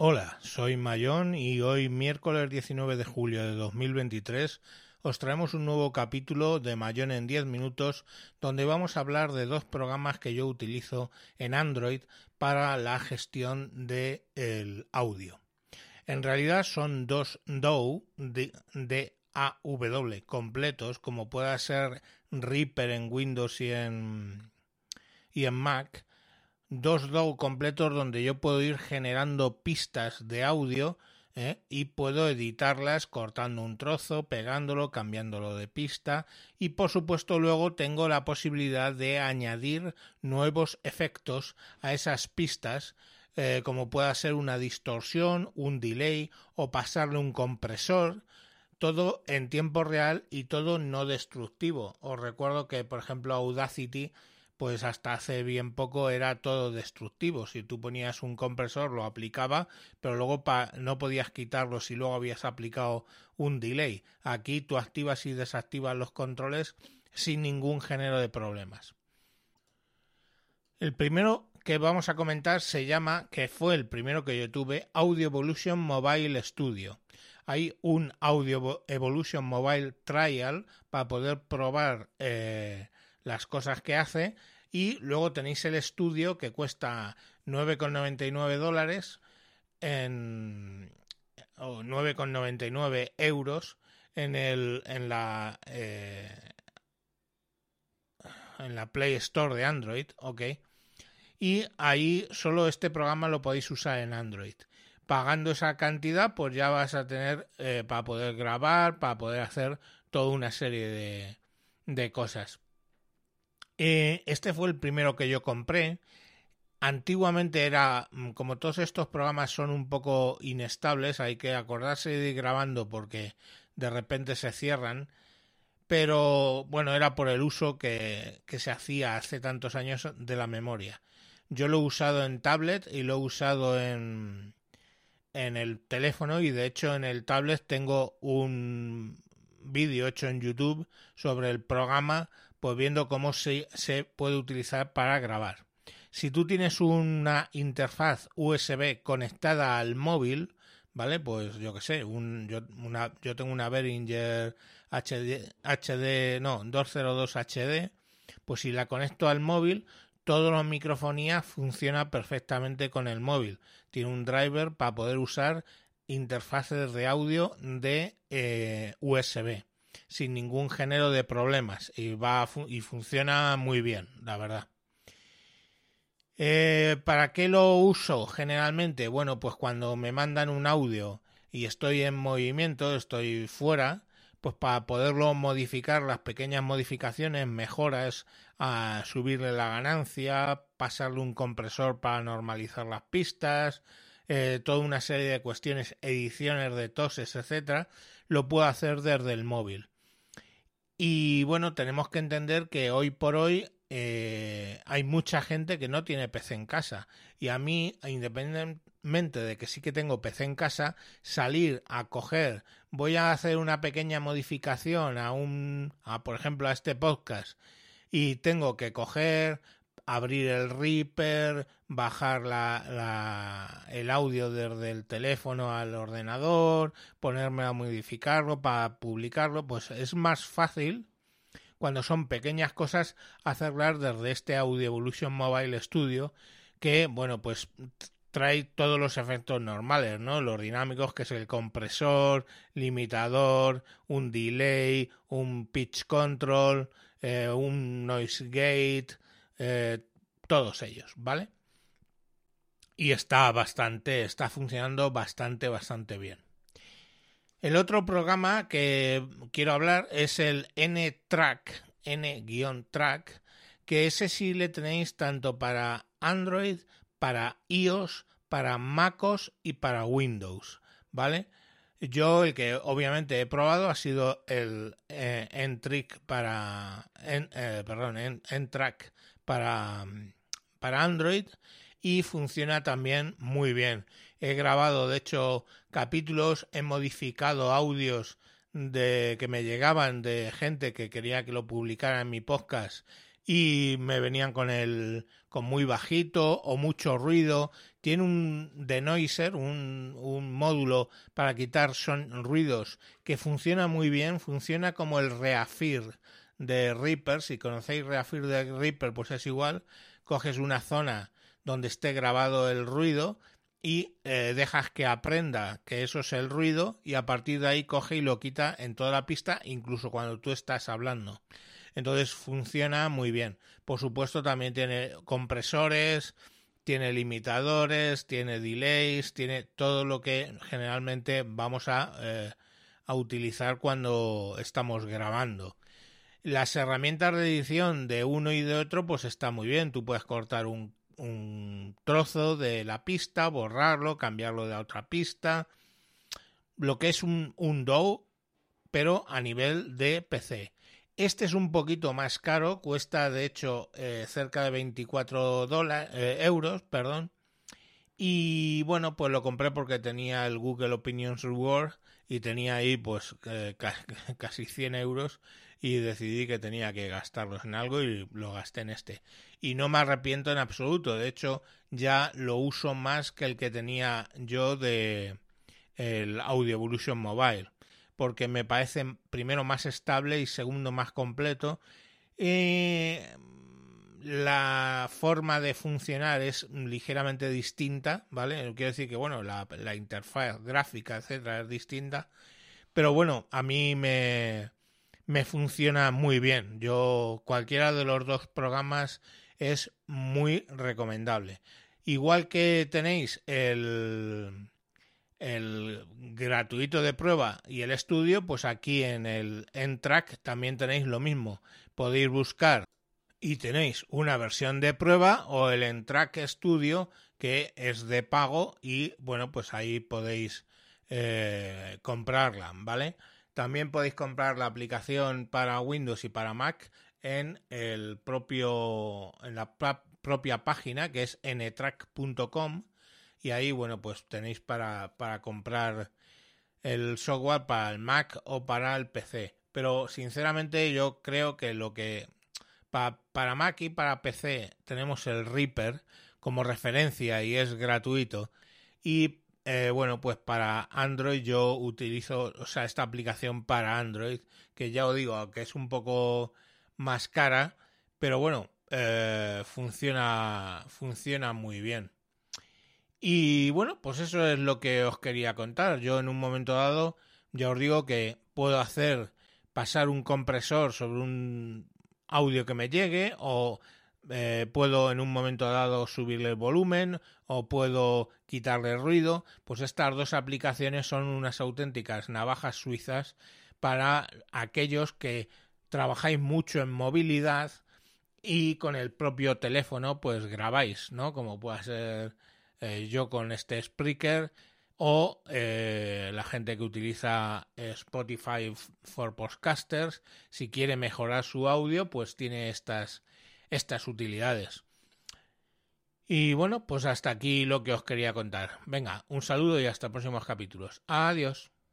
Hola, soy Mayón y hoy miércoles 19 de julio de 2023 os traemos un nuevo capítulo de Mayón en 10 minutos donde vamos a hablar de dos programas que yo utilizo en Android para la gestión del el audio. En realidad son dos DAW de, AW completos como pueda ser Reaper en Windows y en Mac dos DAW completos donde yo puedo ir generando pistas de audio ¿eh? y puedo editarlas cortando un trozo, pegándolo, cambiándolo de pista y por supuesto luego tengo la posibilidad de añadir nuevos efectos a esas pistas eh, como pueda ser una distorsión, un delay o pasarle un compresor todo en tiempo real y todo no destructivo. Os recuerdo que, por ejemplo, Audacity pues hasta hace bien poco era todo destructivo. Si tú ponías un compresor lo aplicaba, pero luego no podías quitarlo si luego habías aplicado un delay. Aquí tú activas y desactivas los controles sin ningún género de problemas. El primero que vamos a comentar se llama, que fue el primero que yo tuve, Audio Evolution Mobile Studio. Hay un Audio Evolution Mobile Trial para poder probar eh, las cosas que hace y luego tenéis el estudio que cuesta 9,99 dólares en o 9,99 euros en el en la eh, en la Play Store de Android, ok. Y ahí solo este programa lo podéis usar en Android. Pagando esa cantidad, pues ya vas a tener eh, para poder grabar, para poder hacer toda una serie de, de cosas. Eh, este fue el primero que yo compré. Antiguamente era, mm, como todos estos programas son un poco inestables, hay que acordarse de ir grabando porque de repente se cierran. Pero bueno, era por el uso que, que se hacía hace tantos años de la memoria. Yo lo he usado en tablet y lo he usado en, en el teléfono y de hecho en el tablet tengo un vídeo hecho en YouTube sobre el programa pues viendo cómo se, se puede utilizar para grabar. Si tú tienes una interfaz USB conectada al móvil, ¿vale? Pues yo que sé, un, yo, una, yo tengo una Behringer HD, HD, no, 202 HD, pues si la conecto al móvil, toda la microfonía funciona perfectamente con el móvil. Tiene un driver para poder usar interfaces de audio de eh, USB sin ningún género de problemas y va y funciona muy bien, la verdad. Eh, ¿Para qué lo uso generalmente? Bueno, pues cuando me mandan un audio y estoy en movimiento, estoy fuera, pues para poderlo modificar, las pequeñas modificaciones, mejoras, subirle la ganancia, pasarle un compresor para normalizar las pistas, eh, toda una serie de cuestiones, ediciones de toses, etcétera, lo puedo hacer desde el móvil. Y bueno, tenemos que entender que hoy por hoy eh, hay mucha gente que no tiene PC en casa. Y a mí, independientemente de que sí que tengo PC en casa, salir a coger, voy a hacer una pequeña modificación a un, a, por ejemplo, a este podcast, y tengo que coger, abrir el Reaper, bajar la, el audio desde el teléfono al ordenador, ponerme a modificarlo para publicarlo, pues es más fácil cuando son pequeñas cosas hacerlas desde este Audio Evolution Mobile Studio que, bueno, pues trae todos los efectos normales, ¿no? Los dinámicos, que es el compresor, limitador, un delay, un pitch control, eh, un noise gate, eh, todos ellos, ¿vale? Y está bastante, está funcionando bastante, bastante bien. El otro programa que quiero hablar es el N-Track, N-Track, que ese sí le tenéis tanto para Android, para iOS, para MacOS y para Windows, ¿vale? Yo el que obviamente he probado ha sido el eh, eh, N-Track para, para Android y funciona también muy bien. He grabado, de hecho, capítulos, he modificado audios de que me llegaban de gente que quería que lo publicara en mi podcast y me venían con el con muy bajito o mucho ruido. Tiene un denoiser, un, un módulo para quitar son ruidos que funciona muy bien, funciona como el Reafir de Reaper. Si conocéis Reafir de Reaper, pues es igual. Coges una zona donde esté grabado el ruido y eh, dejas que aprenda que eso es el ruido y a partir de ahí coge y lo quita en toda la pista, incluso cuando tú estás hablando. Entonces funciona muy bien. Por supuesto también tiene compresores, tiene limitadores, tiene delays, tiene todo lo que generalmente vamos a, eh, a utilizar cuando estamos grabando. Las herramientas de edición de uno y de otro pues está muy bien. Tú puedes cortar un, un trozo de la pista, borrarlo, cambiarlo de otra pista. Lo que es un, un pero a nivel de PC. Este es un poquito más caro, cuesta de hecho eh, cerca de 24 dólares, eh, euros, perdón. Y bueno, pues lo compré porque tenía el Google Opinions Reward y tenía ahí pues eh, casi 100 euros y decidí que tenía que gastarlos en algo y lo gasté en este. Y no me arrepiento en absoluto, de hecho ya lo uso más que el que tenía yo de el Audio Evolution Mobile porque me parece primero más estable y segundo más completo. Eh, la forma de funcionar es ligeramente distinta, ¿vale? Quiero decir que, bueno, la, la interfaz gráfica, etcétera, es distinta. Pero bueno, a mí me, me funciona muy bien. Yo, cualquiera de los dos programas es muy recomendable. Igual que tenéis el, el gratuito de prueba y el estudio, pues aquí en el N-Track también tenéis lo mismo. Podéis buscar y tenéis una versión de prueba o el N-Track Studio que es de pago y bueno, pues ahí podéis eh, comprarla, ¿vale? También podéis comprar la aplicación para Windows y para Mac en el propio en la propia página que es ntrack.com y ahí, bueno, pues tenéis para, para comprar el software para el Mac o para el PC. Pero sinceramente yo creo que lo que para Mac y para PC tenemos el Reaper como referencia y es gratuito. Y eh, bueno, pues para Android yo utilizo, o sea, esta aplicación para Android, que ya os digo, que es un poco más cara, pero bueno, eh, funciona, funciona muy bien. Y bueno, pues eso es lo que os quería contar. Yo en un momento dado, ya os digo que puedo hacer pasar un compresor sobre un audio que me llegue o eh, puedo en un momento dado subirle el volumen o puedo quitarle ruido, pues estas dos aplicaciones son unas auténticas navajas suizas para aquellos que trabajáis mucho en movilidad y con el propio teléfono pues grabáis, ¿no? Como puede ser eh, yo con este Spreaker o eh, la gente que utiliza Spotify for Podcasters, si quiere mejorar su audio, pues tiene estas, estas utilidades. Y bueno, pues hasta aquí lo que os quería contar. Venga, un saludo y hasta próximos capítulos. Adiós.